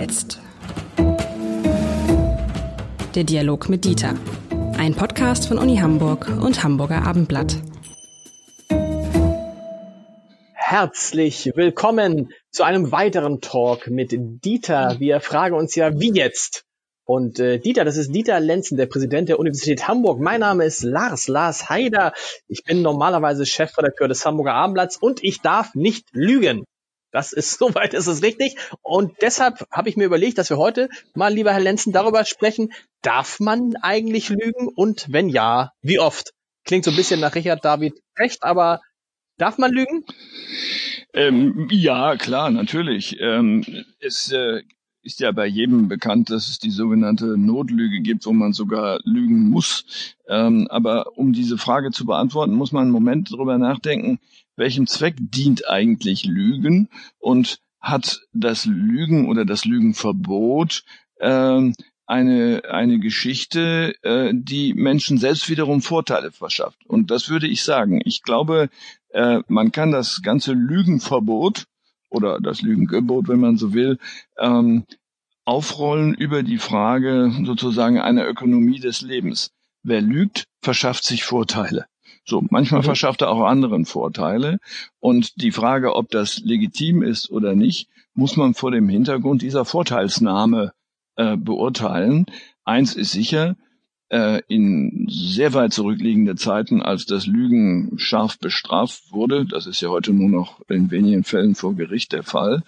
jetzt? Der Dialog mit Dieter. Ein Podcast von Uni Hamburg und Hamburger Abendblatt. Herzlich willkommen zu einem weiteren Talk mit Dieter. Wir fragen uns ja, wie jetzt? Und äh, Dieter, das ist Dieter Lenzen, der Präsident der Universität Hamburg. Mein Name ist Lars, Lars Haider. Ich bin normalerweise Chefredakteur des Hamburger Abendblatts und ich darf nicht lügen. Das ist soweit, ist es richtig. Und deshalb habe ich mir überlegt, dass wir heute mal, lieber Herr Lenzen, darüber sprechen, darf man eigentlich lügen und wenn ja, wie oft? Klingt so ein bisschen nach Richard David Recht, aber darf man lügen? Ähm, ja, klar, natürlich. Ähm, es äh, ist ja bei jedem bekannt, dass es die sogenannte Notlüge gibt, wo man sogar lügen muss. Ähm, aber um diese Frage zu beantworten, muss man einen Moment darüber nachdenken, welchem Zweck dient eigentlich Lügen und hat das Lügen oder das Lügenverbot ähm, eine, eine Geschichte, äh, die Menschen selbst wiederum Vorteile verschafft. Und das würde ich sagen. Ich glaube, äh, man kann das ganze Lügenverbot oder das Lügengebot, wenn man so will, ähm, aufrollen über die Frage sozusagen einer Ökonomie des Lebens. Wer lügt, verschafft sich Vorteile. So, manchmal mhm. verschafft er auch anderen Vorteile. Und die Frage, ob das legitim ist oder nicht, muss man vor dem Hintergrund dieser Vorteilsnahme äh, beurteilen. Eins ist sicher, äh, in sehr weit zurückliegende Zeiten, als das Lügen scharf bestraft wurde, das ist ja heute nur noch in wenigen Fällen vor Gericht der Fall,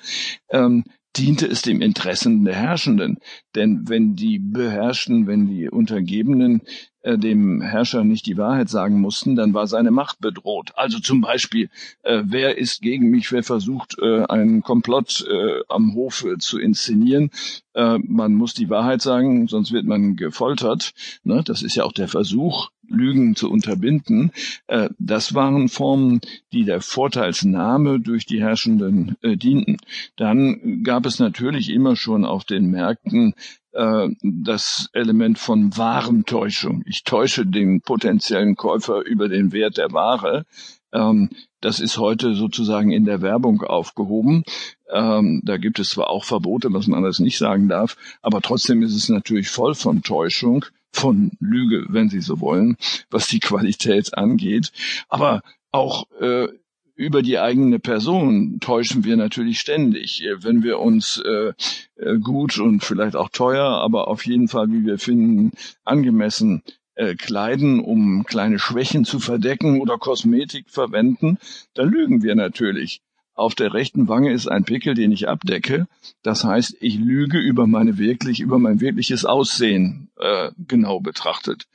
ähm, diente es dem Interessen der Herrschenden. Denn wenn die Beherrschten, wenn die Untergebenen äh, dem Herrscher nicht die Wahrheit sagen mussten, dann war seine Macht bedroht. Also zum Beispiel, äh, wer ist gegen mich, wer versucht, äh, einen Komplott äh, am Hofe zu inszenieren. Äh, man muss die Wahrheit sagen, sonst wird man gefoltert. Ne? Das ist ja auch der Versuch, Lügen zu unterbinden. Äh, das waren Formen, die der Vorteilsnahme durch die Herrschenden äh, dienten. Dann gab es natürlich immer schon auf den Märkten äh, das Element von Warentäuschung. Ich täusche den potenziellen Käufer über den Wert der Ware. Ähm, das ist heute sozusagen in der Werbung aufgehoben. Ähm, da gibt es zwar auch Verbote, was man alles nicht sagen darf, aber trotzdem ist es natürlich voll von Täuschung, von Lüge, wenn Sie so wollen, was die Qualität angeht. Aber auch äh, über die eigene Person täuschen wir natürlich ständig. Wenn wir uns äh, äh, gut und vielleicht auch teuer, aber auf jeden Fall, wie wir finden, angemessen äh, kleiden, um kleine Schwächen zu verdecken oder Kosmetik verwenden, dann lügen wir natürlich. Auf der rechten Wange ist ein Pickel, den ich abdecke. Das heißt, ich lüge über meine wirklich, über mein wirkliches Aussehen äh, genau betrachtet.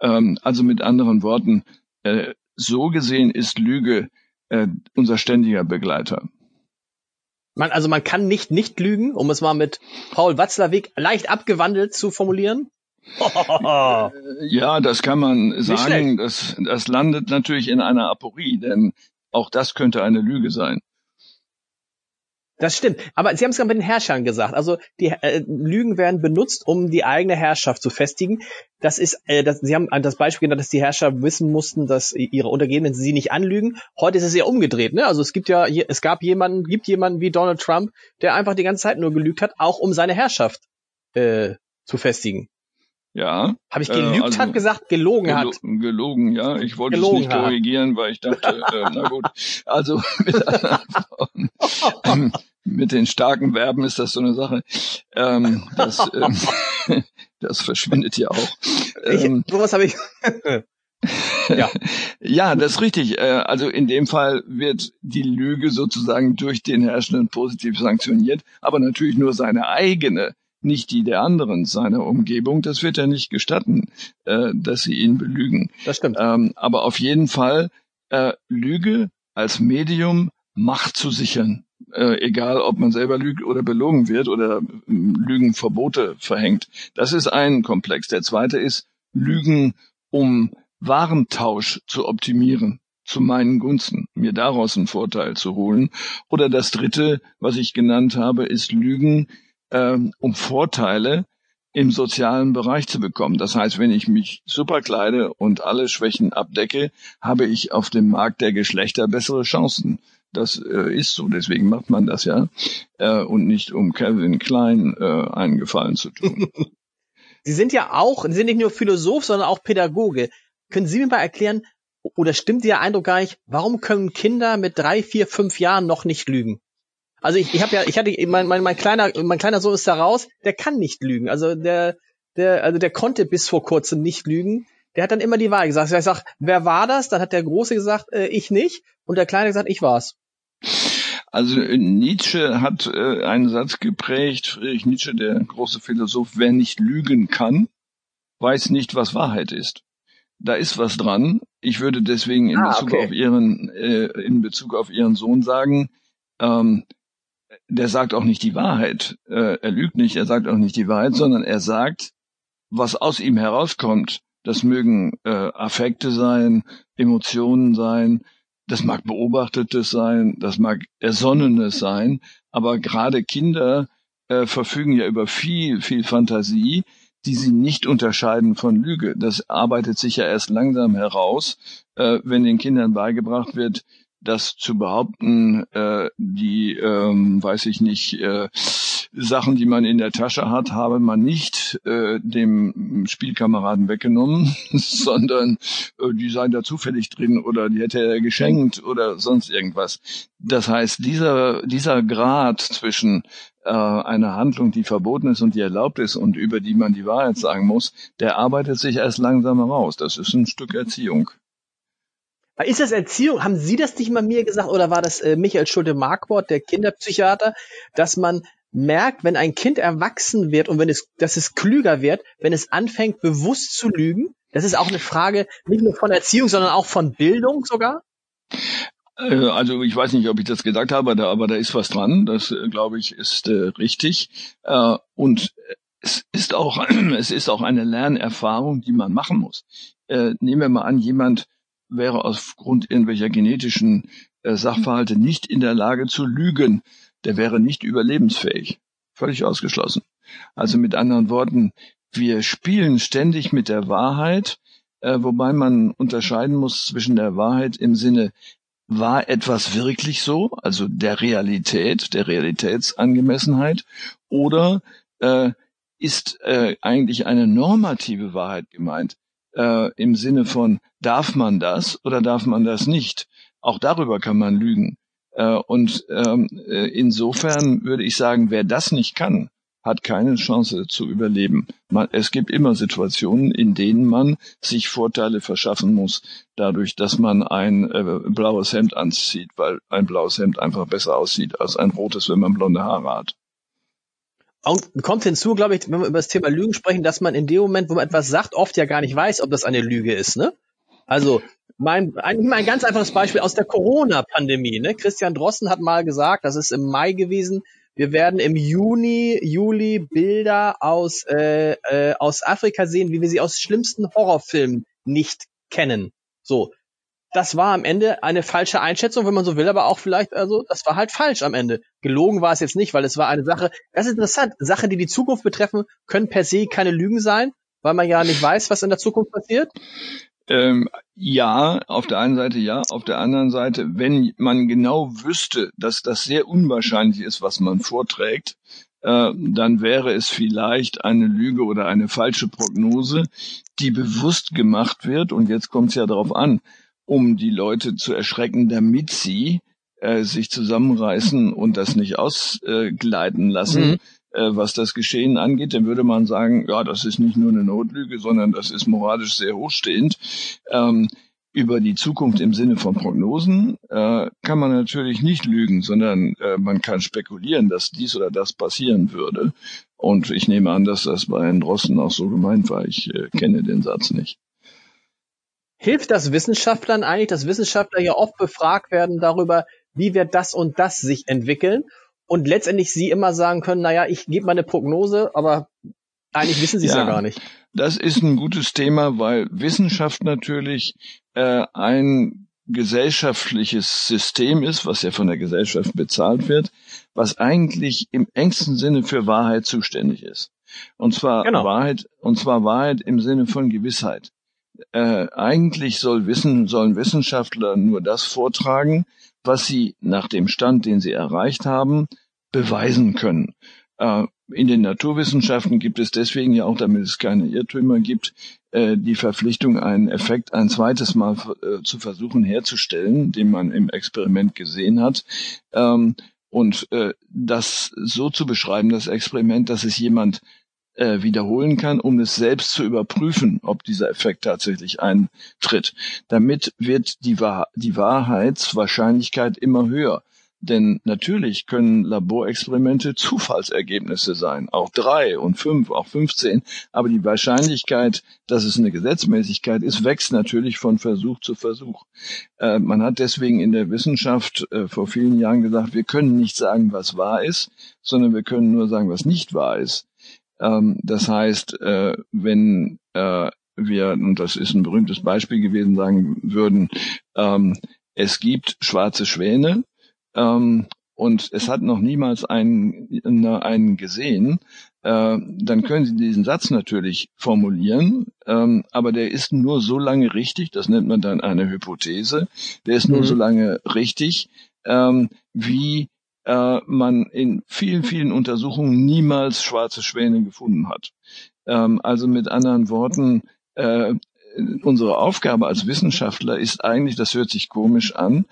Ähm, also mit anderen Worten, äh, so gesehen ist Lüge äh, unser ständiger Begleiter. Man, also man kann nicht nicht lügen, um es mal mit Paul Watzlawick leicht abgewandelt zu formulieren. ja, das kann man sagen. Das, das landet natürlich in einer Aporie, denn auch das könnte eine Lüge sein. Das stimmt. Aber Sie haben es gerade mit den Herrschern gesagt. Also die äh, Lügen werden benutzt, um die eigene Herrschaft zu festigen. Das ist, äh, das, Sie haben das Beispiel genannt, dass die Herrscher wissen mussten, dass ihre Untergebenen sie nicht anlügen. Heute ist es ja umgedreht. Ne? Also es gibt ja, es gab jemanden, gibt jemanden wie Donald Trump, der einfach die ganze Zeit nur gelügt hat, auch um seine Herrschaft äh, zu festigen. Ja. Habe ich gelügt, äh, also, hat gesagt, gelogen gelo hat. Gelogen, ja. Ich wollte gelogen es nicht hat. korrigieren, weil ich dachte, äh, na gut. Also mit, ähm, mit den starken Verben ist das so eine Sache. Ähm, das, ähm, das verschwindet ja auch. Ähm, ich, sowas habe ich. ja. ja, das ist richtig. Äh, also in dem Fall wird die Lüge sozusagen durch den Herrschenden positiv sanktioniert, aber natürlich nur seine eigene nicht die der anderen seiner Umgebung. Das wird er nicht gestatten, äh, dass sie ihn belügen. Das stimmt. Ähm, aber auf jeden Fall äh, Lüge als Medium Macht zu sichern. Äh, egal, ob man selber lügt oder belogen wird oder äh, Lügenverbote verhängt. Das ist ein Komplex. Der zweite ist Lügen, um Warentausch zu optimieren zu meinen Gunsten, mir daraus einen Vorteil zu holen. Oder das dritte, was ich genannt habe, ist Lügen, ähm, um Vorteile im sozialen Bereich zu bekommen. Das heißt, wenn ich mich super kleide und alle Schwächen abdecke, habe ich auf dem Markt der Geschlechter bessere Chancen. Das äh, ist so, deswegen macht man das ja. Äh, und nicht um Kevin Klein äh, einen Gefallen zu tun. Sie sind ja auch, Sie sind nicht nur Philosoph, sondern auch Pädagoge. Können Sie mir mal erklären, oder stimmt Ihr Eindruck gar nicht, warum können Kinder mit drei, vier, fünf Jahren noch nicht lügen? Also ich, ich habe ja, ich hatte, mein, mein, mein kleiner, mein kleiner Sohn ist da raus, der kann nicht lügen. Also der, der, also der konnte bis vor kurzem nicht lügen. Der hat dann immer die Wahrheit gesagt. Ich sag, wer war das? Dann hat der Große gesagt, äh, ich nicht. Und der Kleine gesagt, ich war's. Also äh, Nietzsche hat äh, einen Satz geprägt, Friedrich Nietzsche, der große Philosoph, wer nicht lügen kann, weiß nicht, was Wahrheit ist. Da ist was dran. Ich würde deswegen in ah, Bezug okay. auf ihren äh, in Bezug auf ihren Sohn sagen, ähm, der sagt auch nicht die Wahrheit. Äh, er lügt nicht, er sagt auch nicht die Wahrheit, sondern er sagt, was aus ihm herauskommt. Das mögen äh, Affekte sein, Emotionen sein, das mag Beobachtetes sein, das mag Ersonnenes sein, aber gerade Kinder äh, verfügen ja über viel, viel Fantasie, die sie nicht unterscheiden von Lüge. Das arbeitet sich ja erst langsam heraus, äh, wenn den Kindern beigebracht wird, das zu behaupten, äh, die, ähm, weiß ich nicht, äh, Sachen, die man in der Tasche hat, habe man nicht äh, dem Spielkameraden weggenommen, sondern äh, die seien da zufällig drin oder die hätte er geschenkt oder sonst irgendwas. Das heißt, dieser, dieser Grad zwischen äh, einer Handlung, die verboten ist und die erlaubt ist und über die man die Wahrheit sagen muss, der arbeitet sich erst langsam heraus. Das ist ein Stück Erziehung. Ist das Erziehung? Haben Sie das nicht mal mir gesagt oder war das äh, Michael Schulte-Markwort, der Kinderpsychiater, dass man merkt, wenn ein Kind erwachsen wird und wenn es, dass es klüger wird, wenn es anfängt, bewusst zu lügen? Das ist auch eine Frage nicht nur von Erziehung, sondern auch von Bildung sogar? Äh, also ich weiß nicht, ob ich das gesagt habe, aber da, ist was dran. Das, äh, glaube ich, ist äh, richtig. Äh, und es ist auch, es ist auch eine Lernerfahrung, die man machen muss. Äh, nehmen wir mal an, jemand wäre aufgrund irgendwelcher genetischen äh, Sachverhalte nicht in der Lage zu lügen. Der wäre nicht überlebensfähig. Völlig ausgeschlossen. Also mit anderen Worten, wir spielen ständig mit der Wahrheit, äh, wobei man unterscheiden muss zwischen der Wahrheit im Sinne, war etwas wirklich so, also der Realität, der Realitätsangemessenheit, oder äh, ist äh, eigentlich eine normative Wahrheit gemeint? Äh, im Sinne von, darf man das oder darf man das nicht? Auch darüber kann man lügen. Äh, und ähm, äh, insofern würde ich sagen, wer das nicht kann, hat keine Chance zu überleben. Man, es gibt immer Situationen, in denen man sich Vorteile verschaffen muss, dadurch, dass man ein äh, blaues Hemd anzieht, weil ein blaues Hemd einfach besser aussieht als ein rotes, wenn man blonde Haare hat. Und kommt hinzu, glaube ich, wenn wir über das Thema Lügen sprechen, dass man in dem Moment, wo man etwas sagt, oft ja gar nicht weiß, ob das eine Lüge ist, ne? Also, mein, ein, ein ganz einfaches Beispiel aus der Corona-Pandemie, ne? Christian Drossen hat mal gesagt, das ist im Mai gewesen, wir werden im Juni, Juli Bilder aus, äh, äh, aus Afrika sehen, wie wir sie aus schlimmsten Horrorfilmen nicht kennen. So, das war am Ende eine falsche Einschätzung, wenn man so will, aber auch vielleicht, also das war halt falsch am Ende. Gelogen war es jetzt nicht, weil es war eine Sache, das ist interessant, Sachen, die die Zukunft betreffen, können per se keine Lügen sein, weil man ja nicht weiß, was in der Zukunft passiert. Ähm, ja, auf der einen Seite ja, auf der anderen Seite, wenn man genau wüsste, dass das sehr unwahrscheinlich ist, was man vorträgt, äh, dann wäre es vielleicht eine Lüge oder eine falsche Prognose, die bewusst gemacht wird. Und jetzt kommt es ja darauf an, um die Leute zu erschrecken, damit sie äh, sich zusammenreißen und das nicht ausgleiten lassen. Mhm. Äh, was das Geschehen angeht, dann würde man sagen, ja, das ist nicht nur eine Notlüge, sondern das ist moralisch sehr hochstehend. Ähm, über die Zukunft im Sinne von Prognosen äh, kann man natürlich nicht lügen, sondern äh, man kann spekulieren, dass dies oder das passieren würde. Und ich nehme an, dass das bei Herrn Drosten auch so gemeint war. Ich äh, kenne den Satz nicht. Hilft das Wissenschaftlern eigentlich, dass Wissenschaftler ja oft befragt werden darüber, wie wird das und das sich entwickeln und letztendlich sie immer sagen können, naja, ich gebe mal eine Prognose, aber eigentlich wissen sie es ja, ja, gar nicht. Das ist ein gutes Thema, weil Wissenschaft natürlich äh, ein gesellschaftliches System ist, was ja von der Gesellschaft bezahlt wird, was eigentlich im engsten Sinne für Wahrheit zuständig ist. Und zwar genau. Wahrheit, und zwar Wahrheit im Sinne von Gewissheit äh, eigentlich soll Wissen, sollen Wissenschaftler nur das vortragen, was sie nach dem Stand, den sie erreicht haben, beweisen können. Äh, in den Naturwissenschaften gibt es deswegen ja auch, damit es keine Irrtümer gibt, äh, die Verpflichtung, einen Effekt ein zweites Mal äh, zu versuchen herzustellen, den man im Experiment gesehen hat. Ähm, und das so zu beschreiben, das Experiment, dass es jemand wiederholen kann, um es selbst zu überprüfen, ob dieser Effekt tatsächlich eintritt. Damit wird die, Wahr die Wahrheitswahrscheinlichkeit immer höher. Denn natürlich können Laborexperimente Zufallsergebnisse sein, auch drei und fünf, auch 15. Aber die Wahrscheinlichkeit, dass es eine Gesetzmäßigkeit ist, wächst natürlich von Versuch zu Versuch. Äh, man hat deswegen in der Wissenschaft äh, vor vielen Jahren gesagt, wir können nicht sagen, was wahr ist, sondern wir können nur sagen, was nicht wahr ist. Ähm, das heißt, äh, wenn äh, wir, und das ist ein berühmtes Beispiel gewesen, sagen würden, ähm, es gibt schwarze Schwäne, ähm, und es hat noch niemals einen, einen gesehen, äh, dann können Sie diesen Satz natürlich formulieren, ähm, aber der ist nur so lange richtig, das nennt man dann eine Hypothese, der ist nur mhm. so lange richtig, ähm, wie äh, man in vielen, vielen Untersuchungen niemals schwarze Schwäne gefunden hat. Ähm, also mit anderen Worten, äh, unsere Aufgabe als Wissenschaftler ist eigentlich, das hört sich komisch an,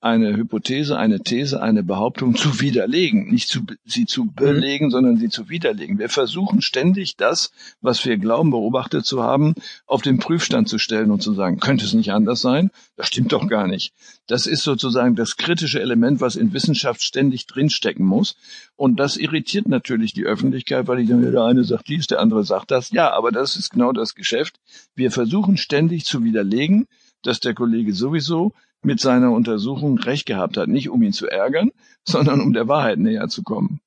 eine Hypothese, eine These, eine Behauptung zu widerlegen, nicht zu, sie zu belegen, sondern sie zu widerlegen. Wir versuchen ständig das, was wir glauben beobachtet zu haben, auf den Prüfstand zu stellen und zu sagen, könnte es nicht anders sein? Das stimmt doch gar nicht. Das ist sozusagen das kritische Element, was in Wissenschaft ständig drinstecken muss. Und das irritiert natürlich die Öffentlichkeit, weil ich dann, der eine sagt dies, der andere sagt das. Ja, aber das ist genau das Geschäft. Wir versuchen ständig zu widerlegen, dass der Kollege sowieso mit seiner Untersuchung recht gehabt hat. Nicht um ihn zu ärgern, sondern um der Wahrheit näher zu kommen.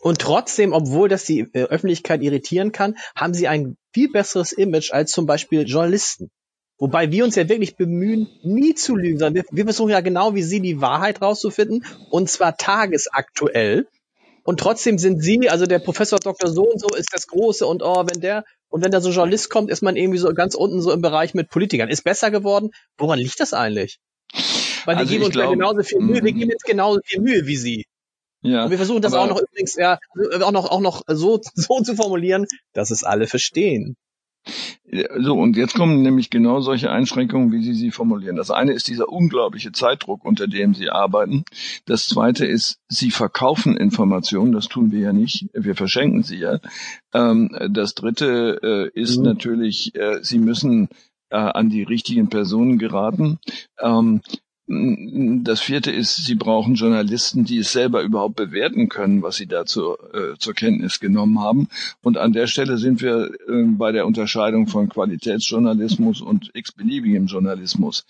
Und trotzdem, obwohl das die äh, Öffentlichkeit irritieren kann, haben sie ein viel besseres Image als zum Beispiel Journalisten. Wobei wir uns ja wirklich bemühen, nie zu lügen, sondern wir, wir versuchen ja genau wie Sie die Wahrheit rauszufinden und zwar tagesaktuell. Und trotzdem sind Sie, also der Professor Dr. So und so ist das Große und oh, wenn der und wenn da so ein Journalist kommt, ist man irgendwie so ganz unten so im Bereich mit Politikern. Ist besser geworden. Woran liegt das eigentlich? Weil wir also geben uns glaub, ja genauso viel Mühe, wir geben jetzt genauso viel Mühe wie Sie. Ja, und wir versuchen das auch noch übrigens ja auch noch auch noch so so zu formulieren, dass es alle verstehen. So, und jetzt kommen nämlich genau solche Einschränkungen, wie Sie sie formulieren. Das eine ist dieser unglaubliche Zeitdruck, unter dem Sie arbeiten. Das zweite ist, Sie verkaufen Informationen. Das tun wir ja nicht. Wir verschenken sie ja. Ähm, das dritte äh, ist mhm. natürlich, äh, Sie müssen äh, an die richtigen Personen geraten. Ähm, das vierte ist, Sie brauchen Journalisten, die es selber überhaupt bewerten können, was Sie da zur, äh, zur Kenntnis genommen haben. Und an der Stelle sind wir äh, bei der Unterscheidung von Qualitätsjournalismus und x-beliebigem Journalismus.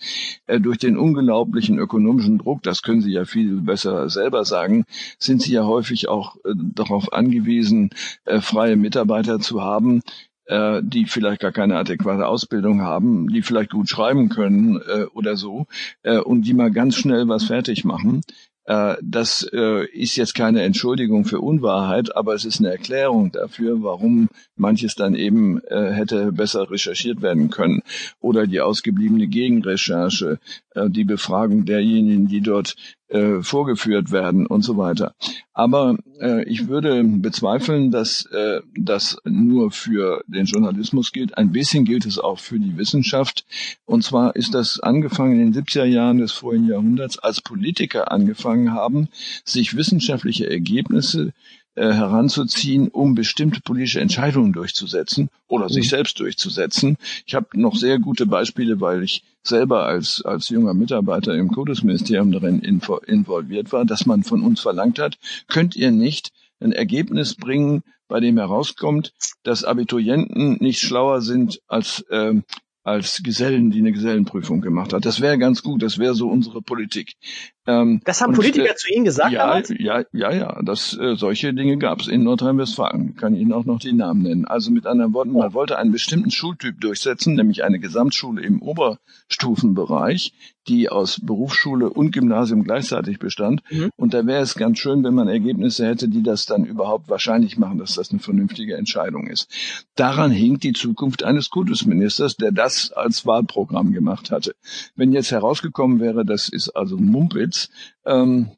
Äh, durch den unglaublichen ökonomischen Druck, das können Sie ja viel besser selber sagen, sind Sie ja häufig auch äh, darauf angewiesen, äh, freie Mitarbeiter zu haben, äh, die vielleicht gar keine adäquate Ausbildung haben, die vielleicht gut schreiben können äh, oder so äh, und die mal ganz schnell was fertig machen. Äh, das äh, ist jetzt keine Entschuldigung für Unwahrheit, aber es ist eine Erklärung dafür, warum manches dann eben äh, hätte besser recherchiert werden können. Oder die ausgebliebene Gegenrecherche, die Befragung derjenigen, die dort vorgeführt werden und so weiter. Aber ich würde bezweifeln, dass das nur für den Journalismus gilt. Ein bisschen gilt es auch für die Wissenschaft. Und zwar ist das angefangen in den 70er Jahren des vorigen Jahrhunderts als Politiker angefangen haben, sich wissenschaftliche Ergebnisse äh, heranzuziehen, um bestimmte politische Entscheidungen durchzusetzen oder mhm. sich selbst durchzusetzen. Ich habe noch sehr gute Beispiele, weil ich selber als, als junger Mitarbeiter im Kultusministerium darin involviert war, dass man von uns verlangt hat, könnt ihr nicht ein Ergebnis bringen, bei dem herauskommt, dass Abiturienten nicht schlauer sind als ähm, als Gesellen, die eine Gesellenprüfung gemacht hat. Das wäre ganz gut, das wäre so unsere Politik. Ähm, das haben und, Politiker äh, zu Ihnen gesagt? Ja, damals? ja, ja, ja. Das, äh, solche Dinge gab es in Nordrhein-Westfalen. Kann Ihnen auch noch die Namen nennen. Also mit anderen Worten, man wollte einen bestimmten Schultyp durchsetzen, nämlich eine Gesamtschule im Oberstufenbereich, die aus Berufsschule und Gymnasium gleichzeitig bestand. Mhm. Und da wäre es ganz schön, wenn man Ergebnisse hätte, die das dann überhaupt wahrscheinlich machen, dass das eine vernünftige Entscheidung ist. Daran hinkt die Zukunft eines Kultusministers, der das als Wahlprogramm gemacht hatte. Wenn jetzt herausgekommen wäre, das ist also Mumpitz, ähm,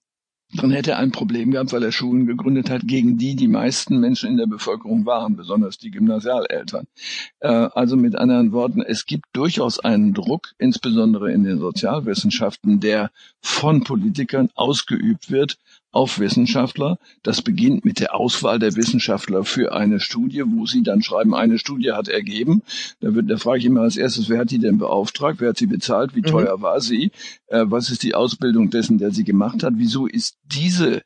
dann hätte er ein Problem gehabt, weil er Schulen gegründet hat, gegen die die meisten Menschen in der Bevölkerung waren, besonders die Gymnasialeltern. Äh, also mit anderen Worten, es gibt durchaus einen Druck, insbesondere in den Sozialwissenschaften, der von Politikern ausgeübt wird, auf Wissenschaftler. Das beginnt mit der Auswahl der Wissenschaftler für eine Studie, wo sie dann schreiben, eine Studie hat ergeben. Da, wird, da frage ich immer als erstes, wer hat die denn beauftragt, wer hat sie bezahlt, wie mhm. teuer war sie, äh, was ist die Ausbildung dessen, der sie gemacht hat, wieso ist diese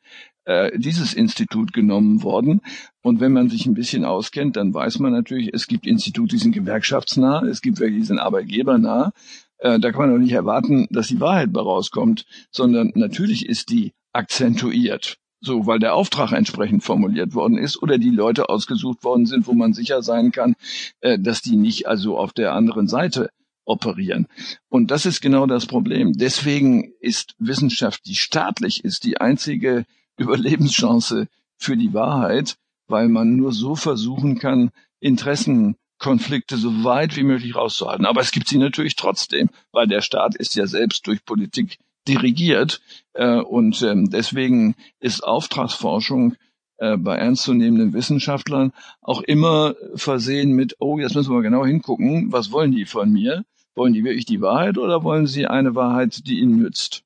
äh, dieses Institut genommen worden. Und wenn man sich ein bisschen auskennt, dann weiß man natürlich, es gibt Institute, die sind gewerkschaftsnah, es gibt welche, die sind arbeitgebernah. Äh, da kann man doch nicht erwarten, dass die Wahrheit bei rauskommt, sondern natürlich ist die akzentuiert. So, weil der Auftrag entsprechend formuliert worden ist oder die Leute ausgesucht worden sind, wo man sicher sein kann, äh, dass die nicht also auf der anderen Seite operieren. Und das ist genau das Problem. Deswegen ist Wissenschaft, die staatlich ist, die einzige Überlebenschance für die Wahrheit, weil man nur so versuchen kann, Interessenkonflikte so weit wie möglich rauszuhalten. Aber es gibt sie natürlich trotzdem, weil der Staat ist ja selbst durch Politik dirigiert. Äh, und ähm, deswegen ist Auftragsforschung äh, bei ernstzunehmenden Wissenschaftlern auch immer versehen mit, oh, jetzt müssen wir genau hingucken, was wollen die von mir? Wollen die wirklich die Wahrheit oder wollen sie eine Wahrheit, die ihnen nützt?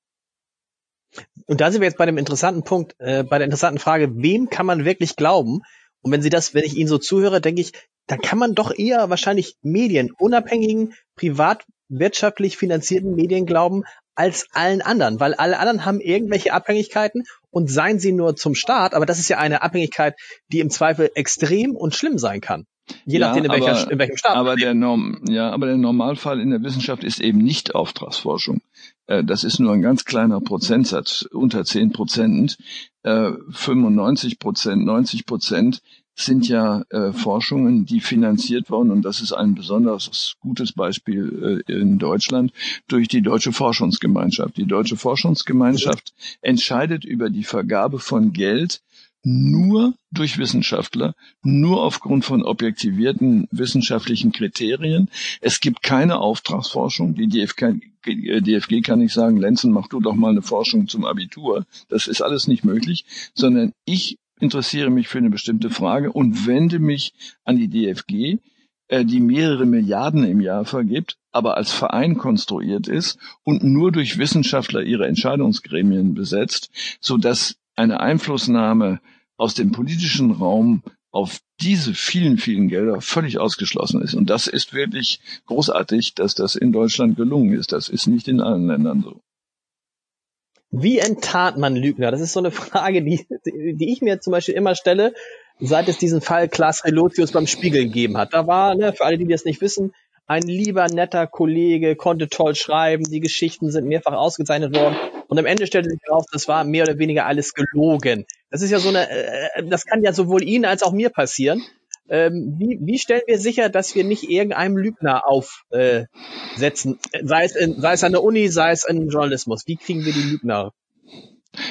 Und da sind wir jetzt bei dem interessanten Punkt, äh, bei der interessanten Frage, wem kann man wirklich glauben? Und wenn Sie das, wenn ich Ihnen so zuhöre, denke ich, dann kann man doch eher wahrscheinlich Medien, unabhängigen, privat wirtschaftlich finanzierten Medien glauben, als allen anderen, weil alle anderen haben irgendwelche Abhängigkeiten und seien sie nur zum Staat, aber das ist ja eine Abhängigkeit, die im Zweifel extrem und schlimm sein kann. Je ja, nachdem, in, welcher, aber, in welchem Staat. Aber der, Norm, ja, aber der Normalfall in der Wissenschaft ist eben nicht Auftragsforschung. Äh, das ist nur ein ganz kleiner Prozentsatz, unter 10 Prozent. 95 äh, Prozent, 90 Prozent sind ja äh, Forschungen, die finanziert wurden, und das ist ein besonders gutes Beispiel äh, in Deutschland, durch die Deutsche Forschungsgemeinschaft. Die Deutsche Forschungsgemeinschaft entscheidet über die Vergabe von Geld nur durch Wissenschaftler, nur aufgrund von objektivierten wissenschaftlichen Kriterien. Es gibt keine Auftragsforschung. Die DFK, DFG kann nicht sagen, Lenzen, mach du doch mal eine Forschung zum Abitur. Das ist alles nicht möglich, sondern ich interessiere mich für eine bestimmte Frage und wende mich an die DFG, äh, die mehrere Milliarden im Jahr vergibt, aber als Verein konstruiert ist und nur durch Wissenschaftler ihre Entscheidungsgremien besetzt, so dass eine Einflussnahme aus dem politischen Raum auf diese vielen, vielen Gelder völlig ausgeschlossen ist. Und das ist wirklich großartig, dass das in Deutschland gelungen ist. Das ist nicht in allen Ländern so. Wie enttarnt man Lügner? Das ist so eine Frage, die, die ich mir zum Beispiel immer stelle, seit es diesen Fall Klaas Relotius beim Spiegel gegeben hat. Da war, ne, für alle, die das nicht wissen, ein lieber, netter Kollege, konnte toll schreiben, die Geschichten sind mehrfach ausgezeichnet worden und am Ende stellte sich heraus, das war mehr oder weniger alles gelogen. Das ist ja so eine, äh, das kann ja sowohl Ihnen als auch mir passieren. Ähm, wie, wie stellen wir sicher, dass wir nicht irgendeinem Lügner aufsetzen, äh, sei es, in, sei es an der Uni, sei es im Journalismus? Wie kriegen wir die Lügner?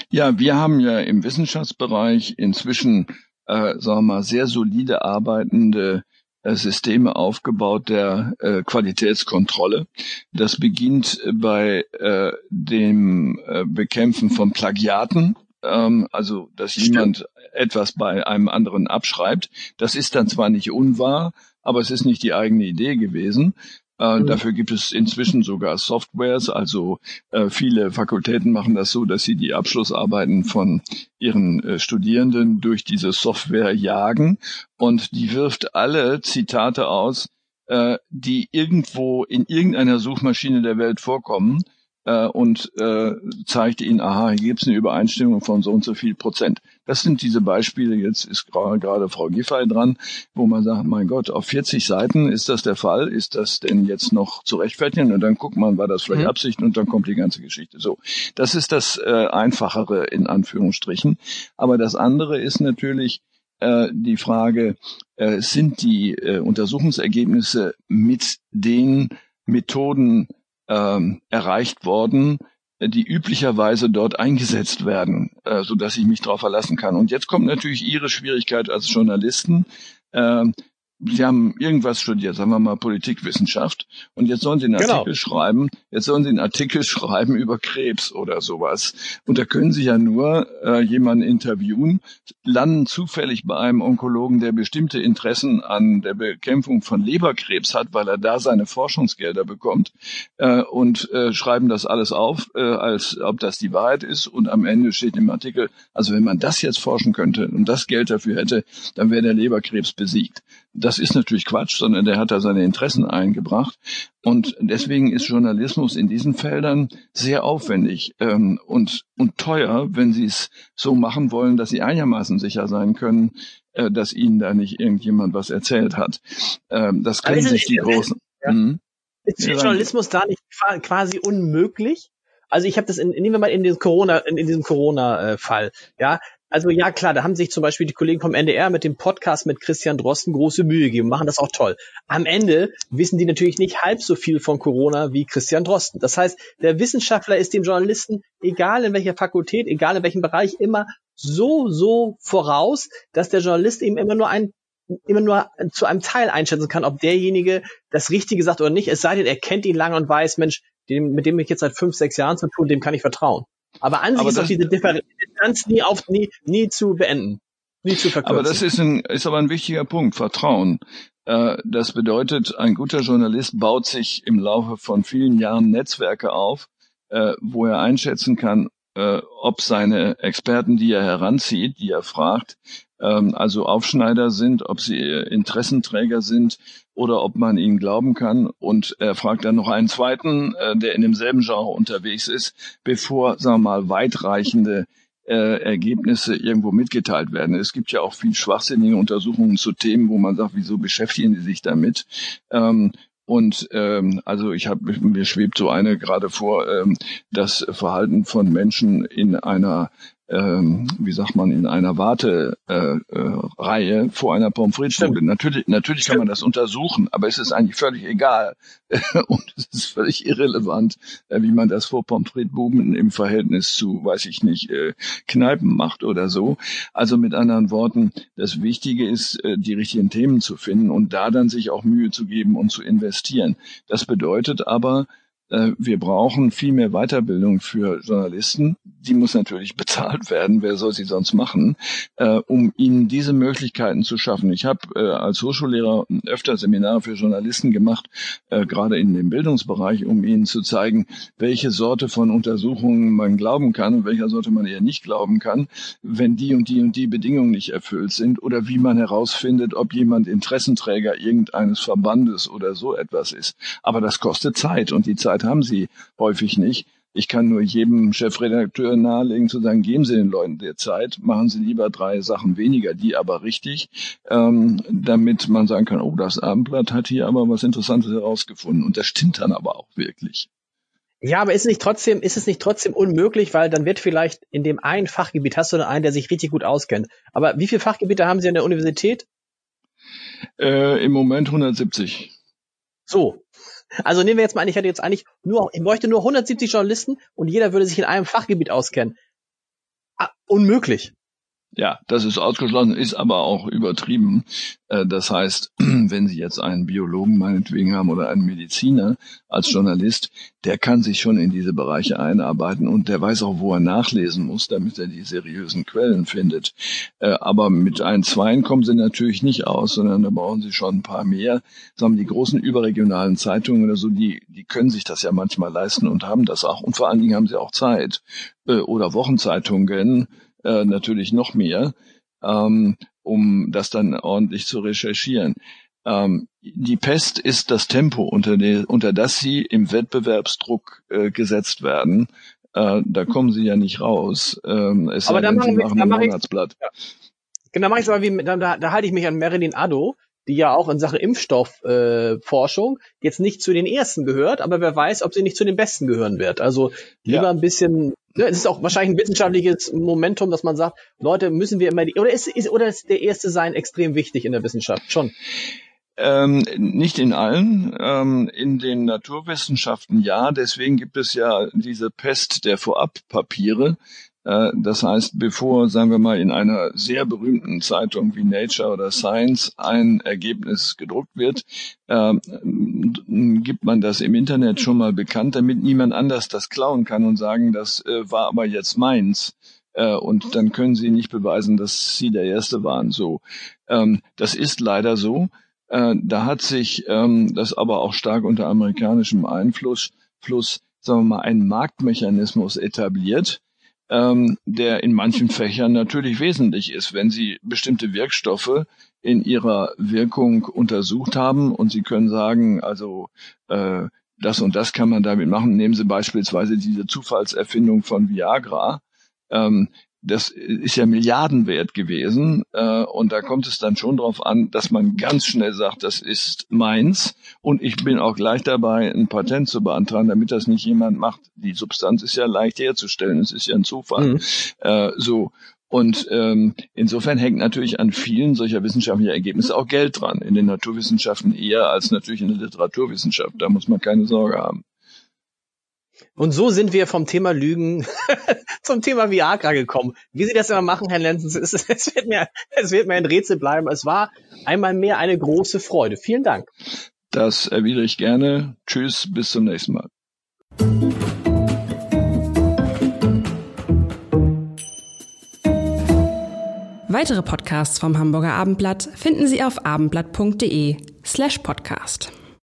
Ja, wir haben ja im Wissenschaftsbereich inzwischen, äh, sagen wir mal, sehr solide arbeitende äh, Systeme aufgebaut der äh, Qualitätskontrolle. Das beginnt bei äh, dem äh, Bekämpfen von Plagiaten, ähm, also dass Stimmt. jemand etwas bei einem anderen abschreibt. Das ist dann zwar nicht unwahr, aber es ist nicht die eigene Idee gewesen. Äh, mhm. Dafür gibt es inzwischen sogar Softwares. Also äh, viele Fakultäten machen das so, dass sie die Abschlussarbeiten von ihren äh, Studierenden durch diese Software jagen und die wirft alle Zitate aus, äh, die irgendwo in irgendeiner Suchmaschine der Welt vorkommen äh, und äh, zeigt ihnen, aha, hier gibt es eine Übereinstimmung von so und so viel Prozent. Das sind diese Beispiele, jetzt ist gerade Frau Giffey dran, wo man sagt, mein Gott, auf 40 Seiten ist das der Fall, ist das denn jetzt noch zu rechtfertigen? Und dann guckt man, war das vielleicht mhm. Absicht und dann kommt die ganze Geschichte. So, das ist das äh, Einfachere in Anführungsstrichen. Aber das andere ist natürlich, äh, die Frage, äh, sind die äh, Untersuchungsergebnisse mit den Methoden ähm, erreicht worden, die üblicherweise dort eingesetzt werden, äh, so dass ich mich darauf verlassen kann. Und jetzt kommt natürlich Ihre Schwierigkeit als Journalisten. Äh, Sie haben irgendwas studiert, sagen wir mal Politikwissenschaft, und jetzt sollen Sie einen genau. Artikel schreiben, jetzt sollen Sie einen Artikel schreiben über Krebs oder sowas. Und da können Sie ja nur äh, jemanden interviewen, landen zufällig bei einem Onkologen, der bestimmte Interessen an der Bekämpfung von Leberkrebs hat, weil er da seine Forschungsgelder bekommt, äh, und äh, schreiben das alles auf, äh, als ob das die Wahrheit ist. Und am Ende steht im Artikel, also wenn man das jetzt forschen könnte und das Geld dafür hätte, dann wäre der Leberkrebs besiegt. Das ist natürlich Quatsch, sondern der hat da seine Interessen eingebracht. Und deswegen ist Journalismus in diesen Feldern sehr aufwendig ähm, und, und teuer, wenn Sie es so machen wollen, dass Sie einigermaßen sicher sein können, äh, dass Ihnen da nicht irgendjemand was erzählt hat. Ähm, das können sich die Großen. Ja. Mhm. Ist Journalismus da nicht quasi unmöglich? Also ich habe das in, nehmen wir mal in diesem Corona, in, in diesem Corona-Fall. Äh, ja, also ja, klar, da haben sich zum Beispiel die Kollegen vom NDR mit dem Podcast mit Christian Drosten große Mühe gegeben, machen das auch toll. Am Ende wissen die natürlich nicht halb so viel von Corona wie Christian Drosten. Das heißt, der Wissenschaftler ist dem Journalisten, egal in welcher Fakultät, egal in welchem Bereich, immer so, so voraus, dass der Journalist eben immer nur ein immer nur zu einem Teil einschätzen kann, ob derjenige das Richtige sagt oder nicht. Es sei denn, er kennt ihn lange und weiß, Mensch, dem, mit dem ich jetzt seit fünf, sechs Jahren zu tun, dem kann ich vertrauen. Aber an sich aber ist doch diese Differenz nie auf, nie, nie zu beenden. Nie zu verkürzen. Aber das ist ein, ist aber ein wichtiger Punkt. Vertrauen. Äh, das bedeutet, ein guter Journalist baut sich im Laufe von vielen Jahren Netzwerke auf, äh, wo er einschätzen kann, äh, ob seine Experten, die er heranzieht, die er fragt, ähm, also Aufschneider sind, ob sie Interessenträger sind oder ob man ihnen glauben kann. Und er fragt dann noch einen zweiten, äh, der in demselben Genre unterwegs ist, bevor, sagen wir mal, weitreichende äh, Ergebnisse irgendwo mitgeteilt werden. Es gibt ja auch viel schwachsinnige Untersuchungen zu Themen, wo man sagt, wieso beschäftigen die sich damit? Ähm, und ähm, also ich habe mir schwebt so eine gerade vor, ähm, das Verhalten von Menschen in einer ähm, wie sagt man, in einer Wartereihe äh, äh, vor einer Pommes frites. Natürlich, natürlich kann man das untersuchen, aber es ist eigentlich völlig egal und es ist völlig irrelevant, äh, wie man das vor Pommes frites im Verhältnis zu, weiß ich nicht, äh, Kneipen macht oder so. Also mit anderen Worten, das Wichtige ist, äh, die richtigen Themen zu finden und da dann sich auch Mühe zu geben und zu investieren. Das bedeutet aber, wir brauchen viel mehr Weiterbildung für Journalisten. Die muss natürlich bezahlt werden. Wer soll sie sonst machen, äh, um ihnen diese Möglichkeiten zu schaffen? Ich habe äh, als Hochschullehrer öfter Seminare für Journalisten gemacht, gerade in dem Bildungsbereich, um ihnen zu zeigen, welche Sorte von Untersuchungen man glauben kann und welcher Sorte man eher nicht glauben kann, wenn die und die und die Bedingungen nicht erfüllt sind oder wie man herausfindet, ob jemand Interessenträger irgendeines Verbandes oder so etwas ist. Aber das kostet Zeit und die Zeit Zeit haben sie häufig nicht. Ich kann nur jedem Chefredakteur nahelegen zu sagen, geben Sie den Leuten der Zeit, machen Sie lieber drei Sachen weniger, die aber richtig, ähm, damit man sagen kann, oh, das Abendblatt hat hier aber was Interessantes herausgefunden. Und das stimmt dann aber auch wirklich. Ja, aber ist es nicht trotzdem, ist es nicht trotzdem unmöglich, weil dann wird vielleicht in dem einen Fachgebiet hast du dann einen, der sich richtig gut auskennt. Aber wie viele Fachgebiete haben Sie an der Universität? Äh, Im Moment 170. So, also nehmen wir jetzt mal an, ich hätte jetzt eigentlich nur, ich bräuchte nur 170 Journalisten und jeder würde sich in einem Fachgebiet auskennen. Ah, unmöglich. Ja, das ist ausgeschlossen, ist aber auch übertrieben. Äh, das heißt, wenn Sie jetzt einen Biologen meinetwegen haben oder einen Mediziner als Journalist, der kann sich schon in diese Bereiche einarbeiten und der weiß auch, wo er nachlesen muss, damit er die seriösen Quellen findet. Äh, aber mit ein, zweien kommen Sie natürlich nicht aus, sondern da brauchen Sie schon ein paar mehr. Sagen die großen überregionalen Zeitungen oder so, die, die können sich das ja manchmal leisten und haben das auch. Und vor allen Dingen haben sie auch Zeit. Äh, oder Wochenzeitungen, äh, natürlich noch mehr, ähm, um das dann ordentlich zu recherchieren. Ähm, die Pest ist das Tempo, unter, die, unter das sie im Wettbewerbsdruck äh, gesetzt werden. Äh, da kommen sie ja nicht raus. Ähm, es aber da machen wir, da mache ich, ja. Genau, da mache ich aber wie, da, da halte ich mich an Marilyn Addo, die ja auch in Sachen Impfstoffforschung äh, jetzt nicht zu den ersten gehört, aber wer weiß, ob sie nicht zu den besten gehören wird. Also lieber ja. ein bisschen, ne, es ist auch wahrscheinlich ein wissenschaftliches Momentum, dass man sagt, Leute, müssen wir immer die, oder ist, ist oder ist der erste sein extrem wichtig in der Wissenschaft? Schon. Ähm, nicht in allen. Ähm, in den Naturwissenschaften ja. Deswegen gibt es ja diese Pest der Vorabpapiere. Äh, das heißt, bevor, sagen wir mal, in einer sehr berühmten Zeitung wie Nature oder Science ein Ergebnis gedruckt wird, äh, gibt man das im Internet schon mal bekannt, damit niemand anders das klauen kann und sagen, das äh, war aber jetzt meins. Äh, und dann können sie nicht beweisen, dass sie der Erste waren. So, ähm, das ist leider so. Da hat sich ähm, das aber auch stark unter amerikanischem Einfluss, Fluss, sagen wir mal, ein Marktmechanismus etabliert, ähm, der in manchen Fächern natürlich wesentlich ist. Wenn Sie bestimmte Wirkstoffe in ihrer Wirkung untersucht haben und Sie können sagen, also äh, das und das kann man damit machen. Nehmen Sie beispielsweise diese Zufallserfindung von Viagra. Ähm, das ist ja Milliardenwert gewesen. Äh, und da kommt es dann schon darauf an, dass man ganz schnell sagt, das ist meins. Und ich bin auch gleich dabei, ein Patent zu beantragen, damit das nicht jemand macht. Die Substanz ist ja leicht herzustellen. Es ist ja ein Zufall. Mhm. Äh, so. Und ähm, insofern hängt natürlich an vielen solcher wissenschaftlicher Ergebnisse auch Geld dran. In den Naturwissenschaften eher als natürlich in der Literaturwissenschaft. Da muss man keine Sorge haben. Und so sind wir vom Thema Lügen zum Thema Viagra gekommen. Wie Sie das immer machen, Herr Lenzen, es, es, wird mir, es wird mir ein Rätsel bleiben. Es war einmal mehr eine große Freude. Vielen Dank. Das erwidere ich gerne. Tschüss, bis zum nächsten Mal. Weitere Podcasts vom Hamburger Abendblatt finden Sie auf abendblatt.de slash podcast.